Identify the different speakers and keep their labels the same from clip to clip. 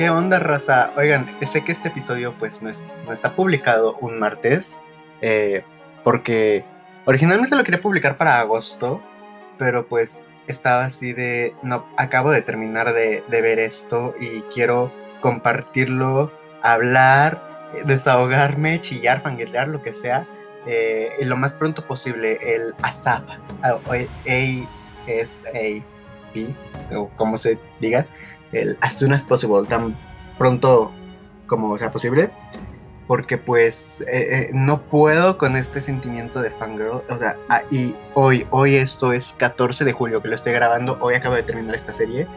Speaker 1: ¿Qué onda, raza? Oigan, sé que este episodio pues no, es, no está publicado un martes, eh, porque originalmente lo quería publicar para agosto, pero pues estaba así de, no, acabo de terminar de, ver esto y quiero compartirlo, hablar, desahogarme, chillar, fangirlear, lo que sea, eh, lo más pronto posible. El ASAP, A, S, A, P, o como se diga, el as soon as possible, tan pronto como sea posible. Porque pues eh, eh, no puedo con este sentimiento de fangirl. O sea, ah, y hoy, hoy esto es 14 de julio que lo estoy grabando. Hoy acabo de terminar esta serie.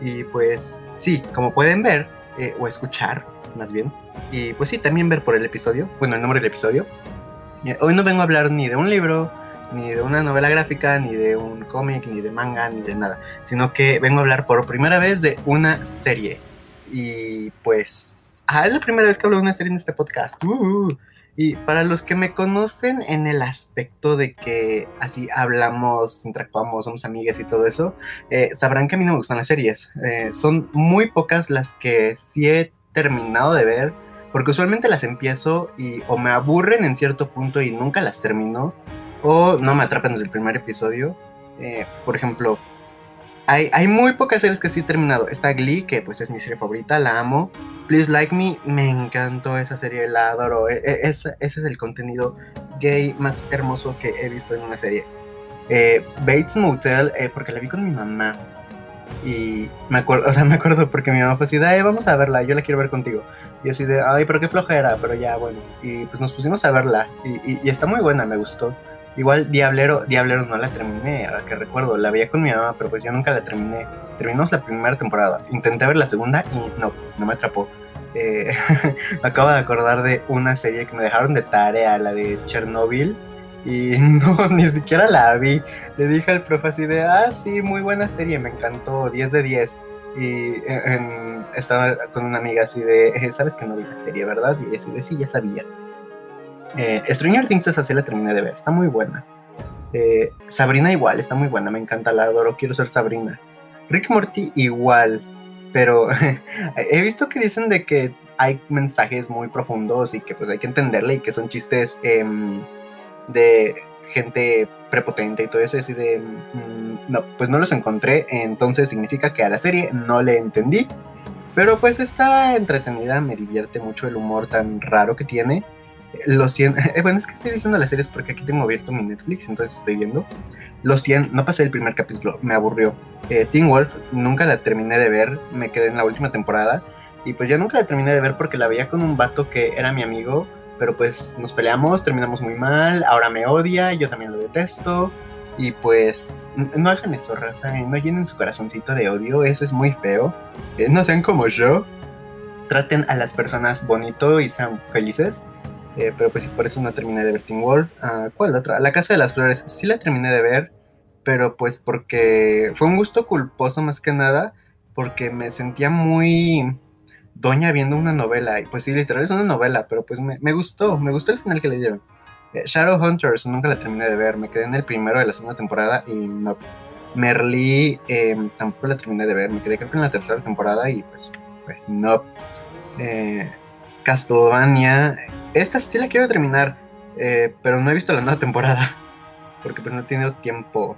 Speaker 1: Y pues sí, como pueden ver eh, o escuchar más bien. Y pues sí, también ver por el episodio. Bueno, el nombre del episodio. Hoy no vengo a hablar ni de un libro, ni de una novela gráfica, ni de un cómic, ni de manga, ni de nada, sino que vengo a hablar por primera vez de una serie. Y pues, ah, es la primera vez que hablo de una serie en este podcast. Uh, y para los que me conocen en el aspecto de que así hablamos, interactuamos, somos amigas y todo eso, eh, sabrán que a mí no me gustan las series. Eh, son muy pocas las que sí he terminado de ver, porque usualmente las empiezo y o me aburren en cierto punto y nunca las termino, o no me atrapan desde el primer episodio. Eh, por ejemplo, hay, hay, muy pocas series que sí he terminado. Está Glee, que pues es mi serie favorita, la amo. Please Like Me, me encantó esa serie, la adoro. E, e, ese, es el contenido gay más hermoso que he visto en una serie. Eh, Bates Motel, eh, porque la vi con mi mamá. Y me acuerdo, o sea, me acuerdo porque mi mamá fue así, de, vamos a verla, yo la quiero ver contigo. Y así de, ay, pero qué flojera, pero ya, bueno. Y pues nos pusimos a verla. y, y está muy buena, me gustó. Igual Diablero, Diablero no la terminé, a que recuerdo, la veía con mi mamá, pero pues yo nunca la terminé. Terminamos la primera temporada, intenté ver la segunda y no, no me atrapó. Eh, me acabo de acordar de una serie que me dejaron de tarea, la de Chernobyl, y no, ni siquiera la vi. Le dije al profe así de, ah, sí, muy buena serie, me encantó, 10 de 10. Y estaba con una amiga así de, eh, sabes que no vi la serie, ¿verdad? Y así de, sí, ya sabía. Eh, Stranger Things esa sí la terminé de ver, está muy buena. Eh, Sabrina igual, está muy buena, me encanta, la adoro, quiero ser Sabrina. Rick Morty igual, pero he visto que dicen de que hay mensajes muy profundos y que pues hay que entenderle y que son chistes em, de gente prepotente y todo eso, y así de, mm, no, pues no los encontré, entonces significa que a la serie no le entendí, pero pues está entretenida, me divierte mucho el humor tan raro que tiene, los 100, bueno, es que estoy diciendo las series porque aquí tengo abierto mi Netflix, entonces estoy viendo. Los 100, no pasé el primer capítulo, me aburrió. Eh, Teen Wolf, nunca la terminé de ver, me quedé en la última temporada. Y pues ya nunca la terminé de ver porque la veía con un vato que era mi amigo, pero pues nos peleamos, terminamos muy mal, ahora me odia, yo también lo detesto. Y pues no hagan eso, raza, no llenen su corazoncito de odio, eso es muy feo. Eh, no sean como yo, traten a las personas bonito y sean felices. Eh, pero pues sí, por eso no terminé de ver Teen Wolf. Ah, ¿Cuál otra? La Casa de las Flores. Sí la terminé de ver, pero pues porque fue un gusto culposo más que nada, porque me sentía muy doña viendo una novela. Y pues sí, literal es una novela, pero pues me, gustó, me gustó el final que le dieron. Eh, Shadowhunters nunca la terminé de ver, me quedé en el primero de la segunda temporada y no. Merly em, tampoco la terminé de ver, me quedé creo que en la tercera temporada y pues, pues no. Eh, Castlevania. Esta sí la quiero terminar, eh, pero no he visto la nueva temporada. Porque pues no he tenido tiempo.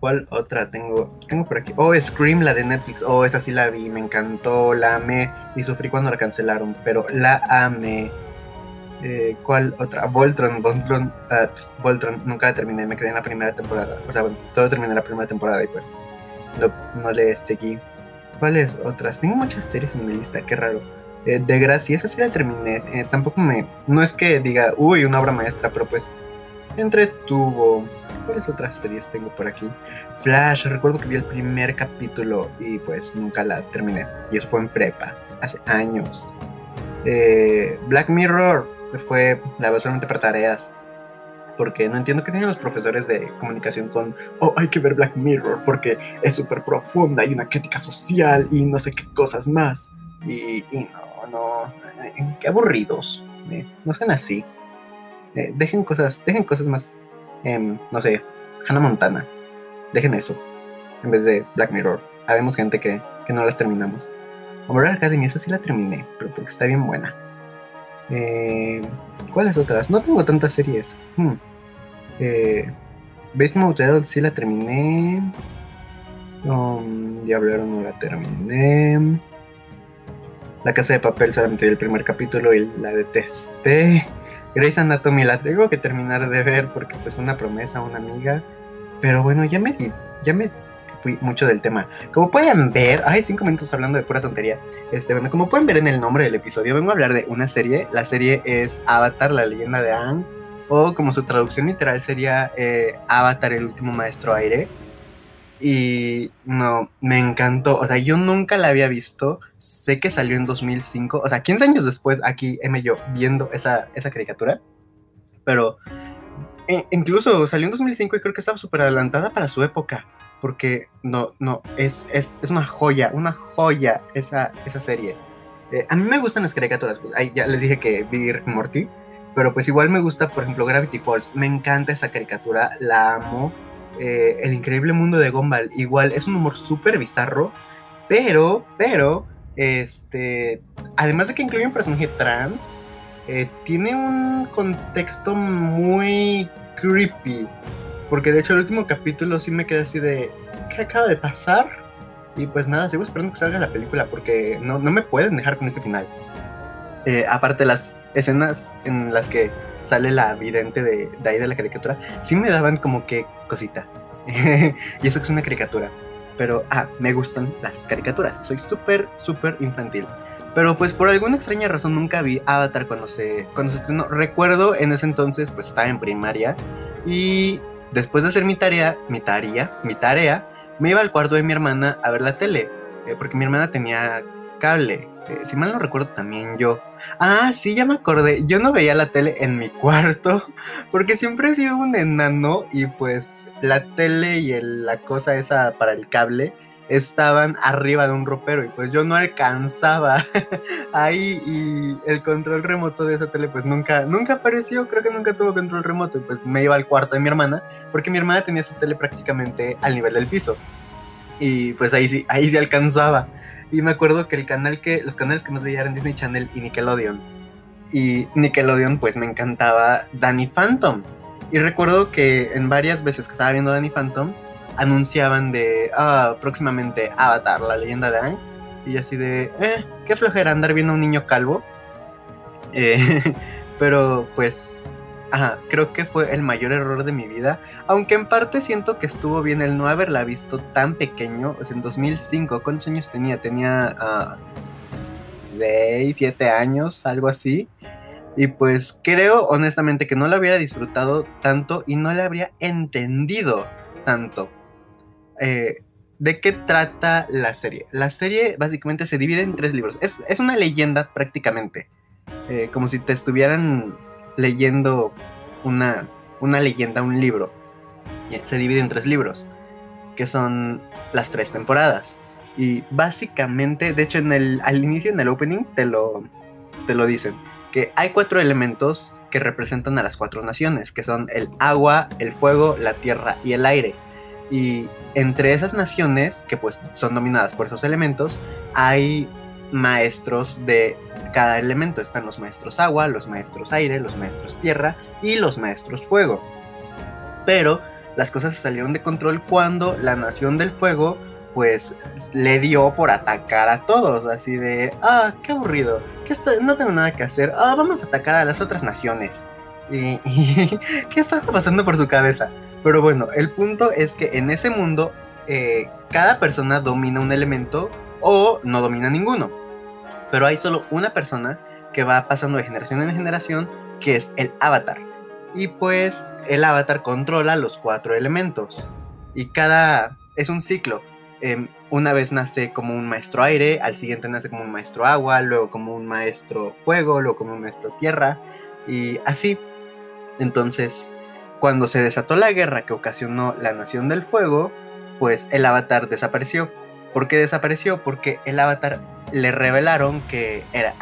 Speaker 1: ¿Cuál otra tengo? Tengo por aquí. Oh, Scream, la de Netflix. Oh, esa sí la vi, me encantó, la amé. Y sufrí cuando la cancelaron, pero la amé. Eh, ¿Cuál otra? Voltron, Voltron, uh, Voltron, nunca la terminé, me quedé en la primera temporada. O sea, bueno, solo terminé la primera temporada y pues no, no le seguí. ¿Cuáles otras? Tengo muchas series en mi lista, qué raro. Eh, de Gracia, esa sí la terminé. Eh, tampoco me. No es que diga, uy, una obra maestra, pero pues. Entretuvo. ¿Cuáles otras series tengo por aquí? Flash, recuerdo que vi el primer capítulo y pues nunca la terminé. Y eso fue en prepa, hace años. Eh, Black Mirror fue la verdad solamente para tareas. Porque no entiendo qué tienen los profesores de comunicación con, oh, hay que ver Black Mirror porque es súper profunda y una crítica social y no sé qué cosas más. Y no, no, eh, qué aburridos, eh, no sean así. Eh, dejen cosas, dejen cosas más, em, no sé, Hannah Montana, dejen eso, en vez de Black Mirror. Habemos gente que, que no las terminamos. Umbrella Academy, esa sí la terminé, pero porque está bien buena. ¿Cuáles otras? No tengo tantas series. Hmm. Eh, Bates sí la terminé. Um, Diablero no la terminé. La Casa de Papel solamente vi el primer capítulo y la detesté. Grey's Anatomy la tengo que terminar de ver porque pues una promesa, una amiga. Pero bueno, ya me, ya me fui mucho del tema. Como pueden ver, hay cinco minutos hablando de pura tontería. Este, bueno, como pueden ver en el nombre del episodio, vengo a hablar de una serie. La serie es Avatar, la leyenda de Aang. O como su traducción literal sería eh, Avatar, el último maestro aire. Y no, me encantó. O sea, yo nunca la había visto. Sé que salió en 2005. O sea, 15 años después, aquí M yo viendo esa, esa caricatura. Pero e, incluso salió en 2005 y creo que estaba súper adelantada para su época. Porque no, no, es, es, es una joya, una joya esa, esa serie. Eh, a mí me gustan las caricaturas. Pues, ahí ya les dije que vi Morty. Pero pues igual me gusta, por ejemplo, Gravity Falls. Me encanta esa caricatura, la amo eh, el increíble mundo de Gumball. Igual es un humor súper bizarro, pero, pero, este, además de que incluye un personaje trans, eh, tiene un contexto muy creepy. Porque de hecho el último capítulo sí me quedé así de, ¿qué acaba de pasar? Y pues nada, sigo esperando que salga la película porque no, me pueden dejar con este final. Eh, aparte las escenas en las que sale la vidente de, ahí de la caricatura, sí me daban como que cosita. y eso que es una caricatura. Pero, ah, me gustan las caricaturas. Soy súper, súper infantil. Pero pues por alguna extraña razón nunca vi Avatar cuando se, cuando se estrenó. Recuerdo en ese entonces, pues estaba en primaria. Y después de hacer mi tarea, mi tarea, mi tarea, me iba al cuarto de mi hermana a ver la tele. Eh, porque mi hermana tenía cable. Eh, si mal no recuerdo, también yo. Ah, sí, ya me acordé. Yo no veía la tele en mi cuarto porque siempre he sido un enano y pues la tele y la cosa esa para el cable estaban arriba de un ropero y pues yo no alcanzaba ahí y el control remoto de esa tele pues nunca nunca apareció, creo que nunca tuvo control remoto y pues me iba al cuarto de mi hermana porque mi hermana tenía su tele prácticamente al nivel del piso. Y pues ahí sí, ahí sí alcanzaba. Y me acuerdo que el canal que, los canales que más veía eran Disney Channel y Nickelodeon. Y Nickelodeon, pues me encantaba Danny Phantom. Y recuerdo que en varias veces que estaba viendo Danny Phantom, anunciaban de, ah, próximamente Avatar, la leyenda de Aang. Y así de, eh, qué flojera andar viendo a un niño calvo. Eh, pero pues Ajá, creo que fue el mayor error de mi vida. Aunque en parte siento que estuvo bien el no haberla visto tan pequeño. O sea, en 2005, ¿cuántos años tenía? Tenía 6, uh, 7 años, algo así. Y pues creo honestamente que no la hubiera disfrutado tanto y no la habría entendido tanto. Eh, ¿De qué trata la serie? La serie básicamente se divide en tres libros. Es, una leyenda prácticamente. Eh, como si te estuvieran leyendo una, una leyenda, un libro. Se divide en tres libros, que son las tres temporadas. Y básicamente, de hecho, en el, al inicio, en el opening, te lo, te lo dicen. Que hay cuatro elementos que representan a las cuatro naciones, que son el agua, el fuego, la tierra y el aire. Y entre esas naciones, que pues son dominadas por esos elementos, hay maestros de cada elemento. Están los maestros agua, los maestros aire, los maestros tierra y los maestros fuego. Pero las cosas se salieron de control cuando la nación del fuego pues le dio por atacar a todos, así de, ah, qué aburrido, que no tengo nada que hacer, ah, vamos a atacar a las otras naciones. Y, ¿qué está pasando por su cabeza? Pero bueno, el punto es que en ese mundo eh, cada persona domina un elemento o no domina ninguno pero hay solo una persona que va pasando de generación en generación, que es el avatar. Y pues el avatar controla los cuatro elementos. Y cada... es un ciclo. Em, una vez nace como un maestro aire, al siguiente nace como un maestro agua, luego como un maestro fuego, luego como un maestro tierra, y así. Entonces, cuando se desató la guerra que ocasionó la Nación del Fuego, pues el avatar desapareció. ¿Por qué desapareció? Porque el avatar le revelaron que era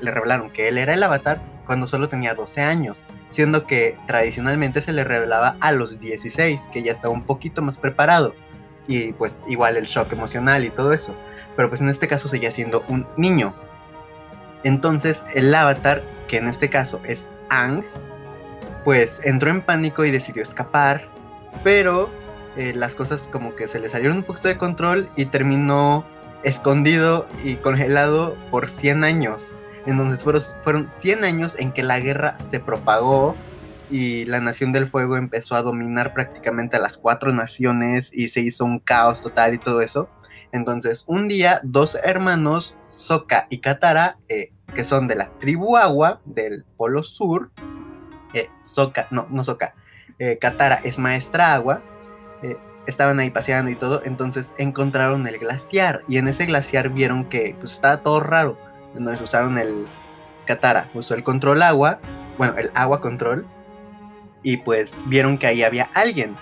Speaker 1: le revelaron que él era el avatar cuando solo tenía 12 años, siendo que tradicionalmente se le revelaba a los 16, que ya estaba un poquito más preparado. Y pues igual el shock emocional y todo eso. Pero pues en este caso seguía siendo un niño. Entonces el avatar, que en este caso es Ang, pues entró en pánico y decidió escapar, pero eh, las cosas como que se le salieron un poquito de control y terminó escondido y congelado por 100 años. Entonces fueron, fueron 100 años en que la guerra se propagó y la Nación del Fuego empezó a dominar prácticamente a las cuatro naciones y se hizo un caos total y todo eso. Entonces, un día, dos hermanos, Soka y Katara, eh, que son de la tribu Agua del Polo Sur, eh, no, no Soka, eh, Katara es maestra Agua, eh, estaban ahí paseando y todo, entonces encontraron el glaciar y en ese glaciar vieron que pues estaba todo raro. Entonces usaron el Katara, usó el control agua, bueno, el agua control y pues vieron que ahí había alguien.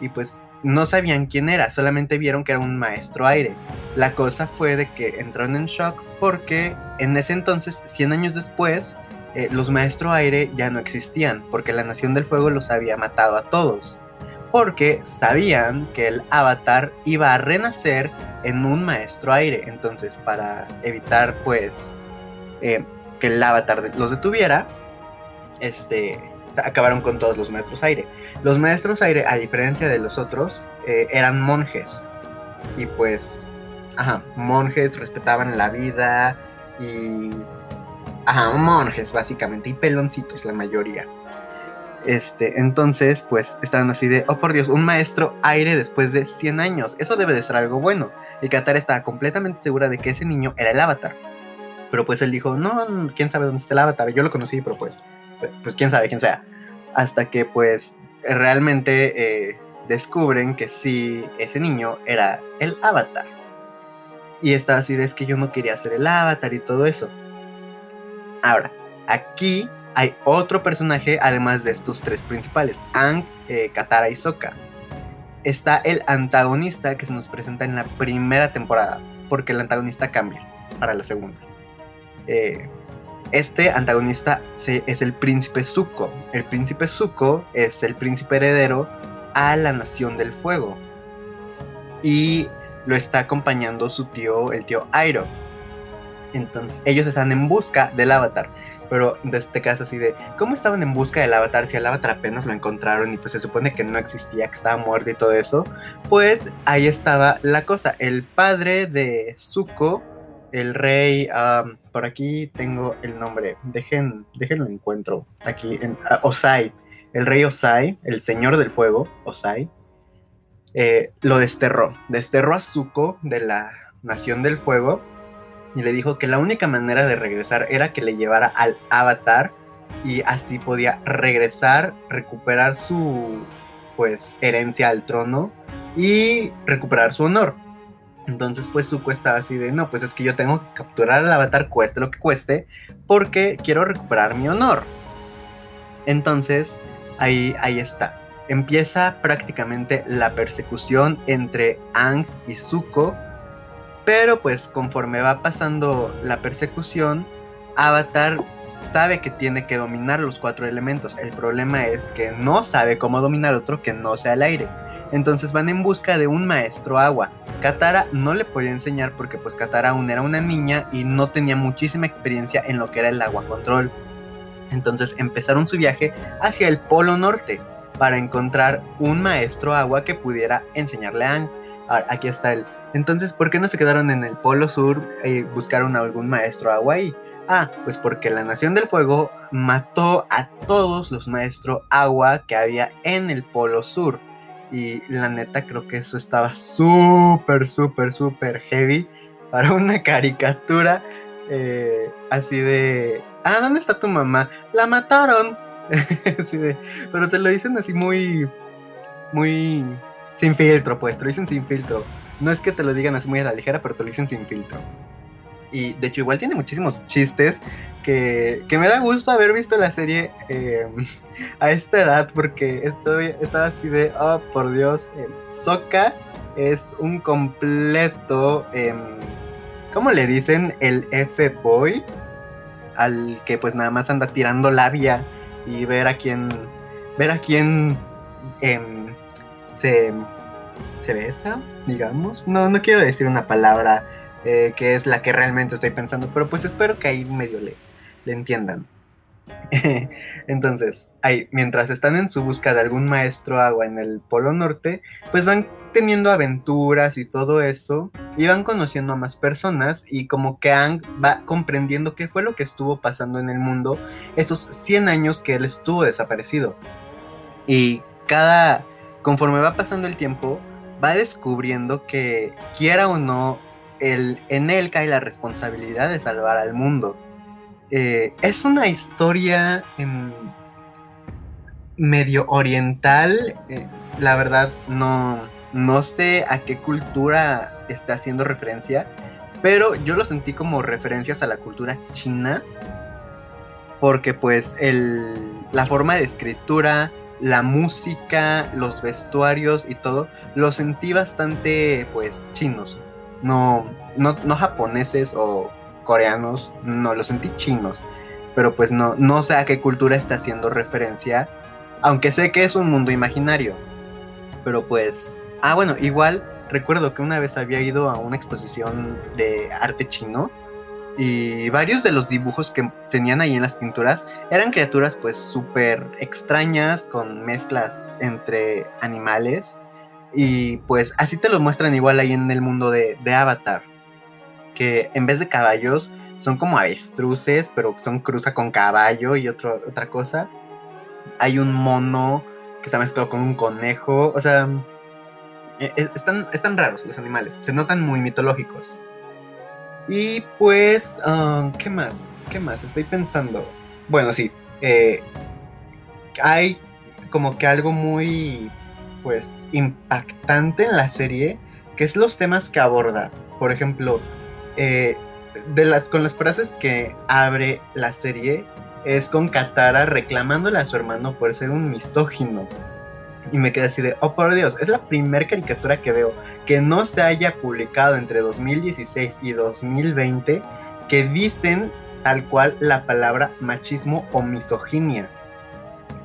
Speaker 1: Y pues no sabían quién era, solamente vieron que era un maestro aire. La cosa fue de que entraron en shock porque en ese entonces, 100 años después, eh, los maestros aire ya no existían, porque la Nación del Fuego los había matado a todos. Porque sabían que el avatar iba a renacer en un maestro aire. Entonces, para evitar pues eh, que el avatar los detuviera, este, acabaron con todos los maestros aire. Los maestros aire, a diferencia de los otros, eh, eran monjes. Y pues, ajá, monjes respetaban la vida y... Ajá, monjes básicamente, y peloncitos la mayoría. Este, entonces, pues estaban así de, oh por Dios, un maestro aire después de 100 años. Eso debe de ser algo bueno. Y Katara estaba completamente segura de que ese niño era el avatar. Pero pues él dijo, no, quién sabe dónde está el avatar. Yo lo conocí, pero pues pues quién sabe quién sea. Hasta que pues realmente eh, descubren que sí, ese niño era el avatar. Y está así de es que yo no quería ser el avatar y todo eso. Ahora, aquí hay otro personaje además de estos tres principales, Ang, eh, Katara y Sokka. Está el antagonista que se nos presenta en la primera temporada, porque el antagonista cambia para la segunda. Eh, este antagonista es el príncipe Zuko. El príncipe Zuko es el príncipe heredero a la Nación del Fuego. Y lo está acompañando su tío, el tío Airo. Entonces, ellos están en busca del avatar. Pero en este caso así de, ¿cómo estaban en busca del avatar si el avatar apenas lo encontraron y pues se supone que no existía, que estaba muerto y todo eso? Pues ahí estaba la cosa. El padre de Zuko el rey, por aquí tengo el nombre, dejen, déjenlo encuentro, aquí en Osai, el rey Osai, el señor del fuego, Osai, eh, lo desterró, desterró a Zuko de la Nación del Fuego y le dijo que la única manera de regresar era que le llevara al avatar y así podía regresar, recuperar su pues herencia al trono y recuperar su honor. Entonces, pues Zuko estaba así de, no, pues es que yo tengo que capturar al avatar cueste lo que cueste, porque quiero recuperar mi honor. Entonces, ahí, ahí está. Empieza prácticamente la persecución entre Ang y Zuko, pero pues conforme va pasando la persecución, Avatar sabe que tiene que dominar los cuatro elementos. El problema es que no sabe cómo dominar otro que no sea el aire. Entonces van en busca de un maestro agua. Katara no le podía enseñar porque pues Katara aún era una niña y no tenía muchísima experiencia en lo que era el agua control. Entonces empezaron su viaje hacia el Polo Norte para encontrar un maestro agua que pudiera enseñarle a Aang. Ahora, aquí está él. Entonces, ¿por qué no se quedaron en el Polo Sur y buscaron a algún maestro agua ahí? Ah, pues porque la Nación del Fuego mató a todos los maestros agua que había en el Polo Sur. Y la neta creo que eso estaba súper, súper, súper heavy para una caricatura eh, así de... Ah, ¿dónde está tu mamá? La mataron. así de, pero te lo dicen así muy... Muy... Sin filtro, pues, te lo dicen sin filtro. No es que te lo digan así muy a la ligera, pero te lo dicen sin filtro. Y de hecho igual tiene muchísimos chistes que, me da gusto haber visto la serie em, a esta edad porque estoy, estaba así de, oh por Dios, eh, es un completo, em, ¿cómo le dicen? El F-Boy, al que pues nada más anda tirando labia y ver a quién, ver a quién se se besa, digamos. No, no quiero decir una palabra eh, que es la que realmente estoy pensando, pero pues espero que ahí medio le, le entiendan. Entonces, ahí, mientras están en su busca de algún maestro agua en el Polo Norte, pues van teniendo aventuras y todo eso, y van conociendo a más personas, y como que Ang va comprendiendo qué fue lo que estuvo pasando en el mundo esos 100 años que él estuvo desaparecido. Y cada, conforme va pasando el tiempo, va descubriendo que, quiera o no, el, en él cae la responsabilidad de salvar al mundo eh, es una historia em, medio oriental. Eh, la verdad, no, no sé a qué cultura está haciendo referencia, pero yo lo sentí como referencias a la cultura china, porque pues el, la forma de escritura, la música, los vestuarios y todo, lo sentí bastante pues chinos, no, no, no japoneses o coreanos, no, los sentí chinos. Pero pues no, no sé a qué cultura está haciendo referencia. Aunque sé que es un mundo imaginario. Pero pues. Ah, bueno, igual recuerdo que una vez había ido a una exposición de arte chino. Y varios de los dibujos que tenían ahí en las pinturas eran criaturas pues súper extrañas con mezclas entre animales. Y pues así te lo muestran igual ahí en el mundo de, de Avatar que en vez de caballos son como avestruces, pero son cruza con caballo y otra cosa. Hay un mono que está mezclado con un conejo, o sea, e, e, están, están raros los animales, se notan muy mitológicos. Y pues, um, ¿qué más? ¿Qué más? Estoy pensando. Bueno, sí, eh, hay como que algo muy, pues, impactante en la serie, que es los temas que aborda. Por ejemplo, eh, de las, con las frases que abre la serie es con Katara reclamándole a su hermano por ser un misógino. Y me quedé así de, oh por Dios, es la primera caricatura que veo que no se haya publicado entre 2016 y 2020 que dicen tal cual la palabra machismo o misoginia.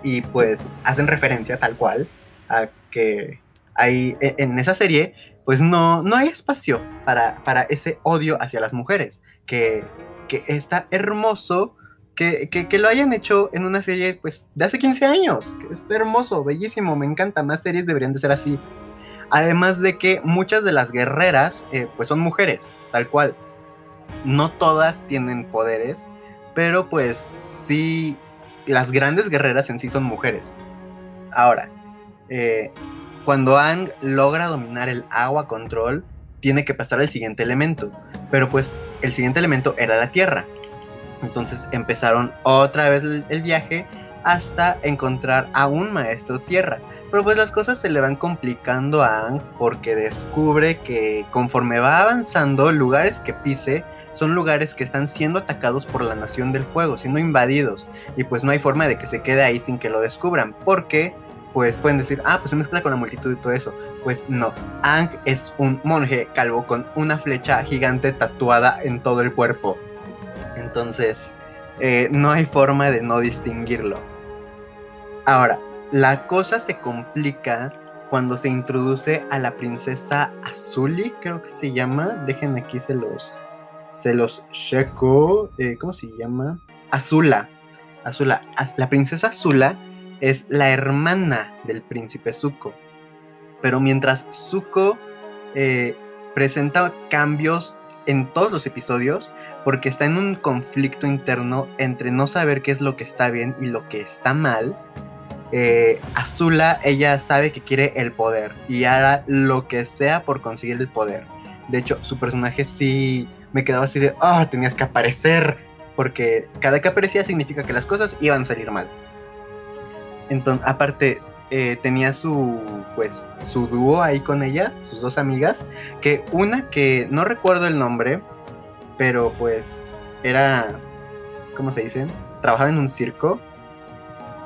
Speaker 1: Y pues hacen referencia tal cual a que hay e, en esa serie pues no, no hay espacio para, para ese odio hacia las mujeres, que, que está hermoso que, que, lo hayan hecho en una serie pues de hace 15 años, que hermoso, bellísimo, me encanta, más series deberían de ser así. Además de que muchas de las guerreras eh, pues son mujeres, tal cual. No todas tienen poderes, pero pues sí, las grandes guerreras en sí son mujeres. Ahora, eh, cuando Ang logra dominar el agua control, tiene que pasar al siguiente elemento. Pero pues el siguiente elemento era la tierra. Entonces empezaron otra vez el, viaje hasta encontrar a un maestro tierra. Pero pues las cosas se le van complicando a Ang porque descubre que conforme va avanzando, lugares que pise son lugares que están siendo atacados por la Nación del Fuego, siendo invadidos. Y pues no hay forma de que se quede ahí sin que lo descubran. Porque pues pueden decir, ah, pues se mezcla con la multitud y todo eso. Pues no, Ang es un monje calvo con una flecha gigante tatuada en todo el cuerpo. Entonces, eh, no hay forma de no distinguirlo. Ahora, la cosa se complica cuando se introduce a la princesa Azuli, creo que se llama. Dejen aquí, se los, se los checo. Eh, ¿Cómo se llama? Azula. Azula. La princesa Azula es la hermana del príncipe Zuko. Pero mientras Zuko eh, presenta cambios en todos los episodios, porque está en un conflicto interno entre no saber qué es lo que está bien y lo que está mal, eh, Azula, ella sabe que quiere el poder y hará lo que sea por conseguir el poder. De hecho, su personaje sí me quedaba así de, ah, tenías que aparecer, porque cada que aparecía significa que las cosas iban a salir mal. Entonces, aparte, eh, tenía su, pues, su dúo ahí con ellas, sus dos amigas, que una que no recuerdo el nombre, pero pues era, ¿cómo se dice? Trabajaba en un circo.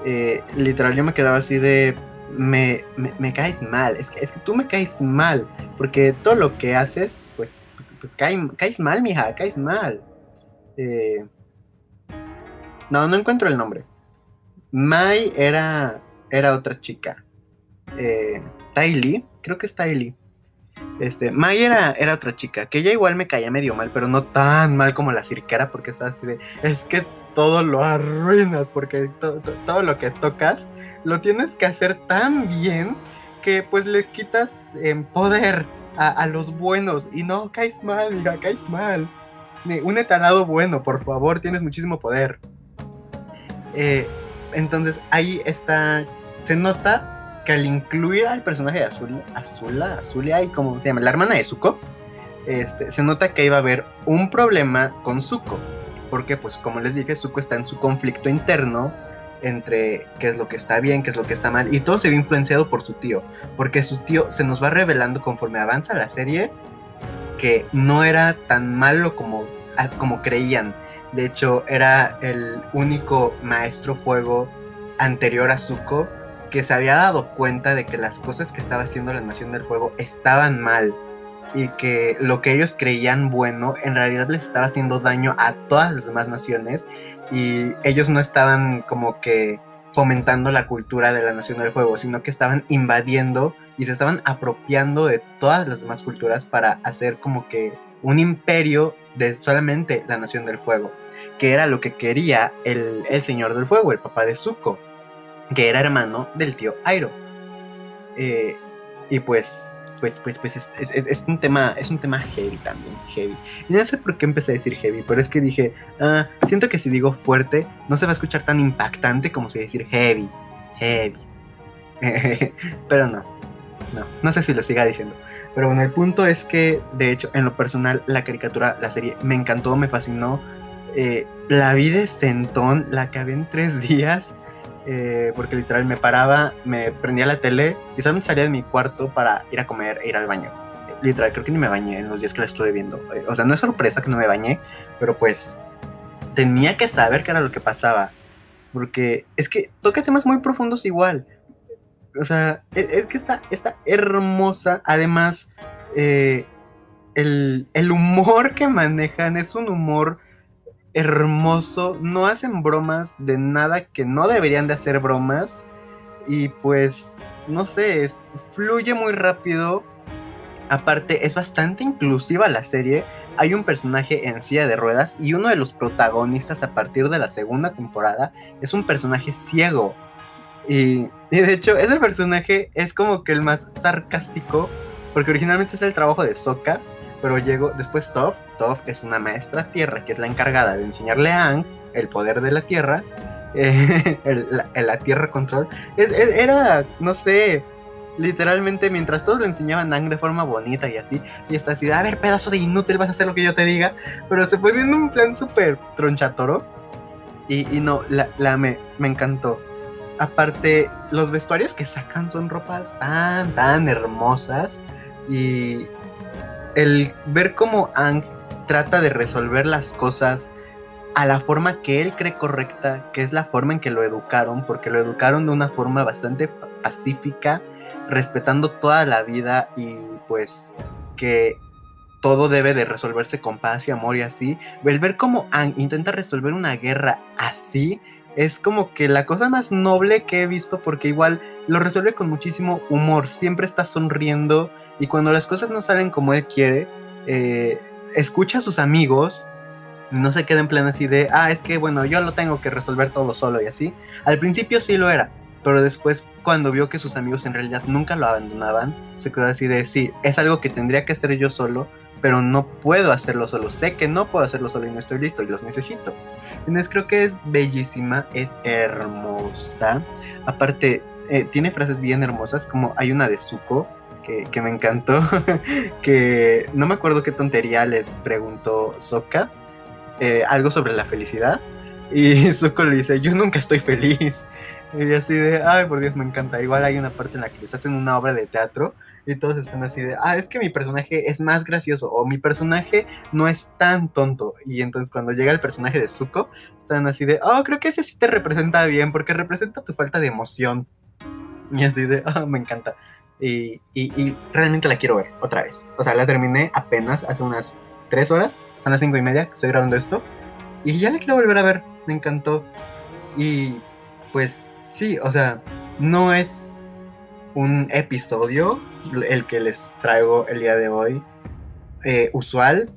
Speaker 1: Eh, literal, yo me quedaba así de, me, me, caes mal, es que, es que tú me caes mal, porque todo lo que haces, pues, pues, pues caes mal, mija, caes mal. Eh, no, no encuentro el nombre. Mai era, era otra chica. eh, Tylee, creo que es Tylee. Este, Mai era, era otra chica, que ella igual me caía medio mal, pero no tan mal como la cirquera, porque estaba así de, es que todo lo arruinas, porque todo lo que tocas lo tienes que hacer tan bien que pues le quitas en poder a, los buenos y no caes mal, hija, caes mal. Un etalado bueno, por favor, tienes muchísimo poder. Eh, entonces ahí está, se nota que al incluir al personaje de Azul, Azula, Azulia y como se llama, la hermana de Zuko, este, se nota que iba a haber un problema con Zuko. Porque, pues, como les dije, Zuko está en su conflicto interno entre qué es lo que está bien, qué es lo que está mal, y todo se ve influenciado por su tío, porque su tío se nos va revelando conforme avanza la serie que no era tan malo como, como creían. De hecho, era el único maestro fuego anterior a Zuko que se había dado cuenta de que las cosas que estaba haciendo la Nación del Fuego estaban mal y que lo que ellos creían bueno en realidad les estaba haciendo daño a todas las demás naciones y ellos no estaban como que fomentando la cultura de la Nación del Fuego, sino que estaban invadiendo y se estaban apropiando de todas las demás culturas para hacer como que un imperio de solamente la Nación del Fuego, que era lo que quería el, Señor del Fuego, el papá de Zuko, que era hermano del tío Airo. Eh, y pues pues, pues, pues es, un tema, es un tema heavy también, heavy. Y no sé por qué empecé a decir heavy, pero es que dije, ah, siento que si digo fuerte, no se va a escuchar tan impactante como si decir heavy, heavy. pero no, no, no sé si lo siga diciendo. Pero bueno, el punto es que, de hecho, en lo personal, la caricatura, la serie, me encantó, me fascinó. Eh, la vi de centón, la acabé en tres días. Eh, porque literal me paraba, me prendía la tele y solamente salía de mi cuarto para ir a comer e ir al baño. Literal, creo que ni me bañé en los días que la estuve viendo. Eh, o sea, no es sorpresa que no me bañé, pero pues tenía que saber qué era lo que pasaba. Porque es que toca temas muy profundos igual. O sea, e, es, que está, está hermosa. Además, eh, el, el humor que manejan es un humor hermoso, no hacen bromas de nada que no deberían de hacer bromas y pues no sé, fluye muy rápido. Aparte es bastante inclusiva la serie. Hay un personaje en silla de ruedas y uno de los protagonistas a partir de la segunda temporada es un personaje ciego. Y, de hecho ese personaje es como que el más sarcástico porque originalmente es el trabajo de Sokka pero llegó después Toph. Toph es una maestra tierra que es la encargada de enseñarle a Ang el poder de la tierra, la, tierra control. era, no sé, literalmente mientras todos le enseñaban a Ang de forma bonita y así, y está así, a ver, pedazo de inútil, vas a hacer lo que yo te diga, pero se fue viendo un plan súper tronchatoro. Y, y no, la, la me, me encantó. Aparte, los vestuarios que sacan son ropas tan, tan hermosas. Y, el ver cómo Ang trata de resolver las cosas a la forma que él cree correcta, que es la forma en que lo educaron, porque lo educaron de una forma bastante pacífica, respetando toda la vida y pues que todo debe de resolverse con paz y amor y así. El ver cómo Ang intenta resolver una guerra así es como que la cosa más noble que he visto porque igual lo resuelve con muchísimo humor, siempre está sonriendo y cuando las cosas no salen como él quiere, eh, escucha a sus amigos, no se queda en plan así de, ah, es que bueno, yo lo tengo que resolver todo solo y así. Al principio sí lo era, pero después cuando vio que sus amigos en realidad nunca lo abandonaban, se quedó así de, sí, es algo que tendría que hacer yo solo, pero no puedo hacerlo solo, sé que no puedo hacerlo solo y no estoy listo y los necesito. Entonces creo que es bellísima, es hermosa. Aparte, eh, tiene frases bien hermosas, como hay una de Zuko, que, me encantó, que no me acuerdo qué tontería le preguntó Sokka, eh, algo sobre la felicidad, y Zuko le dice, yo nunca estoy feliz. Y así de, ay, por Dios, me encanta. Igual hay una parte en la que les hacen una obra de teatro y todos están así de, ah, es que mi personaje es más gracioso o mi personaje no es tan tonto. Y entonces cuando llega el personaje de Zuko, están así de, oh, creo que ese sí te representa bien porque representa tu falta de emoción. Y así de, ah, me encanta. Y, realmente la quiero ver otra vez. O sea, la terminé apenas hace unas tres horas. Son las cinco y media que estoy grabando esto. Y ya la quiero volver a ver. Me encantó. Y pues sí, o sea, no es un episodio, el que les traigo el día de hoy, eh, usual,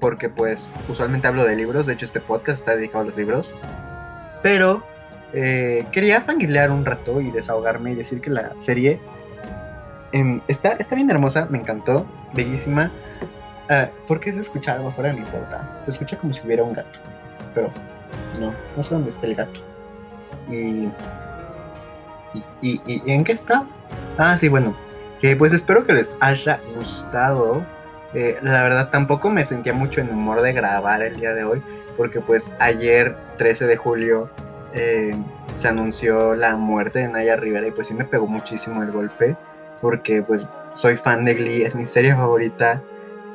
Speaker 1: porque pues usualmente hablo de libros, de hecho este podcast está dedicado a los libros, pero eh, quería fanguilear un rato y desahogarme y decir que la serie em, está, está bien hermosa, me encantó, bellísima. Uh, ¿Por qué se escucha algo afuera de mi puerta? Se escucha como si hubiera un gato, pero no, no sé dónde está el gato. Y, y, y, ¿en qué está? Ah, sí, bueno, que pues espero que les haya gustado. Eh, la verdad tampoco me sentía mucho en humor de grabar el día de hoy, porque pues ayer 13 de julio eh, se anunció la muerte de Naya Rivera y pues sí me pegó muchísimo el golpe, porque pues soy fan de Glee, es mi serie favorita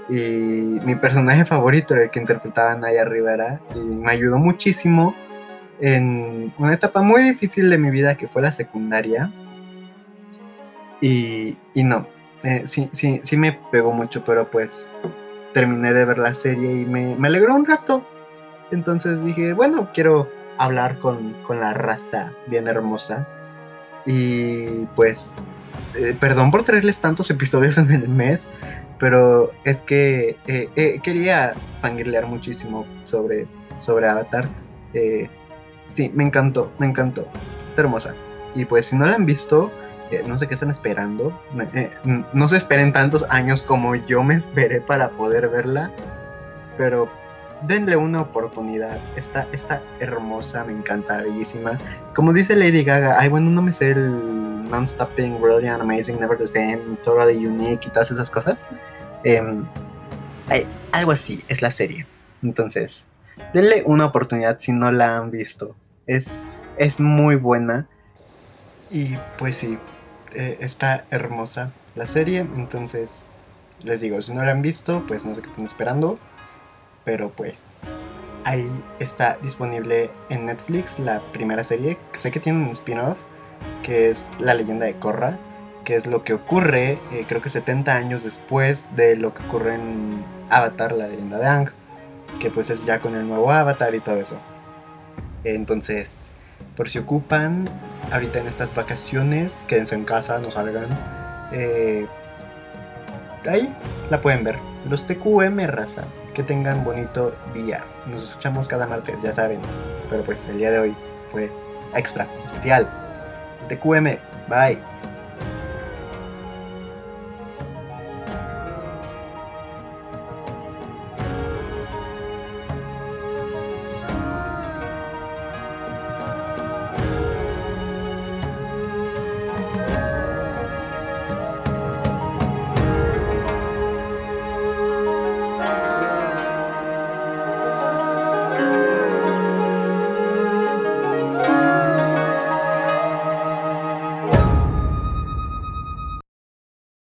Speaker 1: y mi personaje favorito era el que interpretaba Naya Rivera y me ayudó muchísimo en una etapa muy difícil de mi vida que fue la secundaria. Y, y no, eh, sí, sí, sí me pegó mucho, pero pues terminé de ver la serie y me, me alegró un rato. Entonces dije, bueno, quiero hablar con, con la raza bien hermosa. Y pues, eh, perdón por traerles tantos episodios en el mes, pero es que eh, eh, quería fangirlear muchísimo sobre, sobre Avatar. Sí, me encantó, me encantó. Está hermosa. Y pues si no la han visto, no sé qué están esperando. no se esperen tantos años como yo me esperé para poder verla. Pero denle una oportunidad. Está, está hermosa, me encanta, bellísima. Como dice Lady Gaga, ay, bueno, no me sé el non-stopping, brilliant, amazing, never the same, totally unique y todas esas cosas. Em, algo así es la serie. Entonces, denle una oportunidad si no la han visto. Es, es muy buena. Y pues sí, eh, está hermosa la serie. Entonces, les digo, si no la han visto, pues no sé qué están esperando pero pues ahí está disponible en Netflix la primera serie. Sé que tiene un spin-off que es La leyenda de Korra, que es lo que ocurre, eh, creo que 70 años después de lo que ocurre en Avatar, la leyenda de Ang, que pues es ya con el nuevo Avatar y todo eso. Entonces, por si ocupan, ahorita en estas vacaciones, quédense en casa, no salgan. Eh, ahí la pueden ver. Los TQM raza. Que tengan bonito día. Nos escuchamos cada martes, ya saben. Pero pues el día de hoy fue extra, especial. TQM, bye.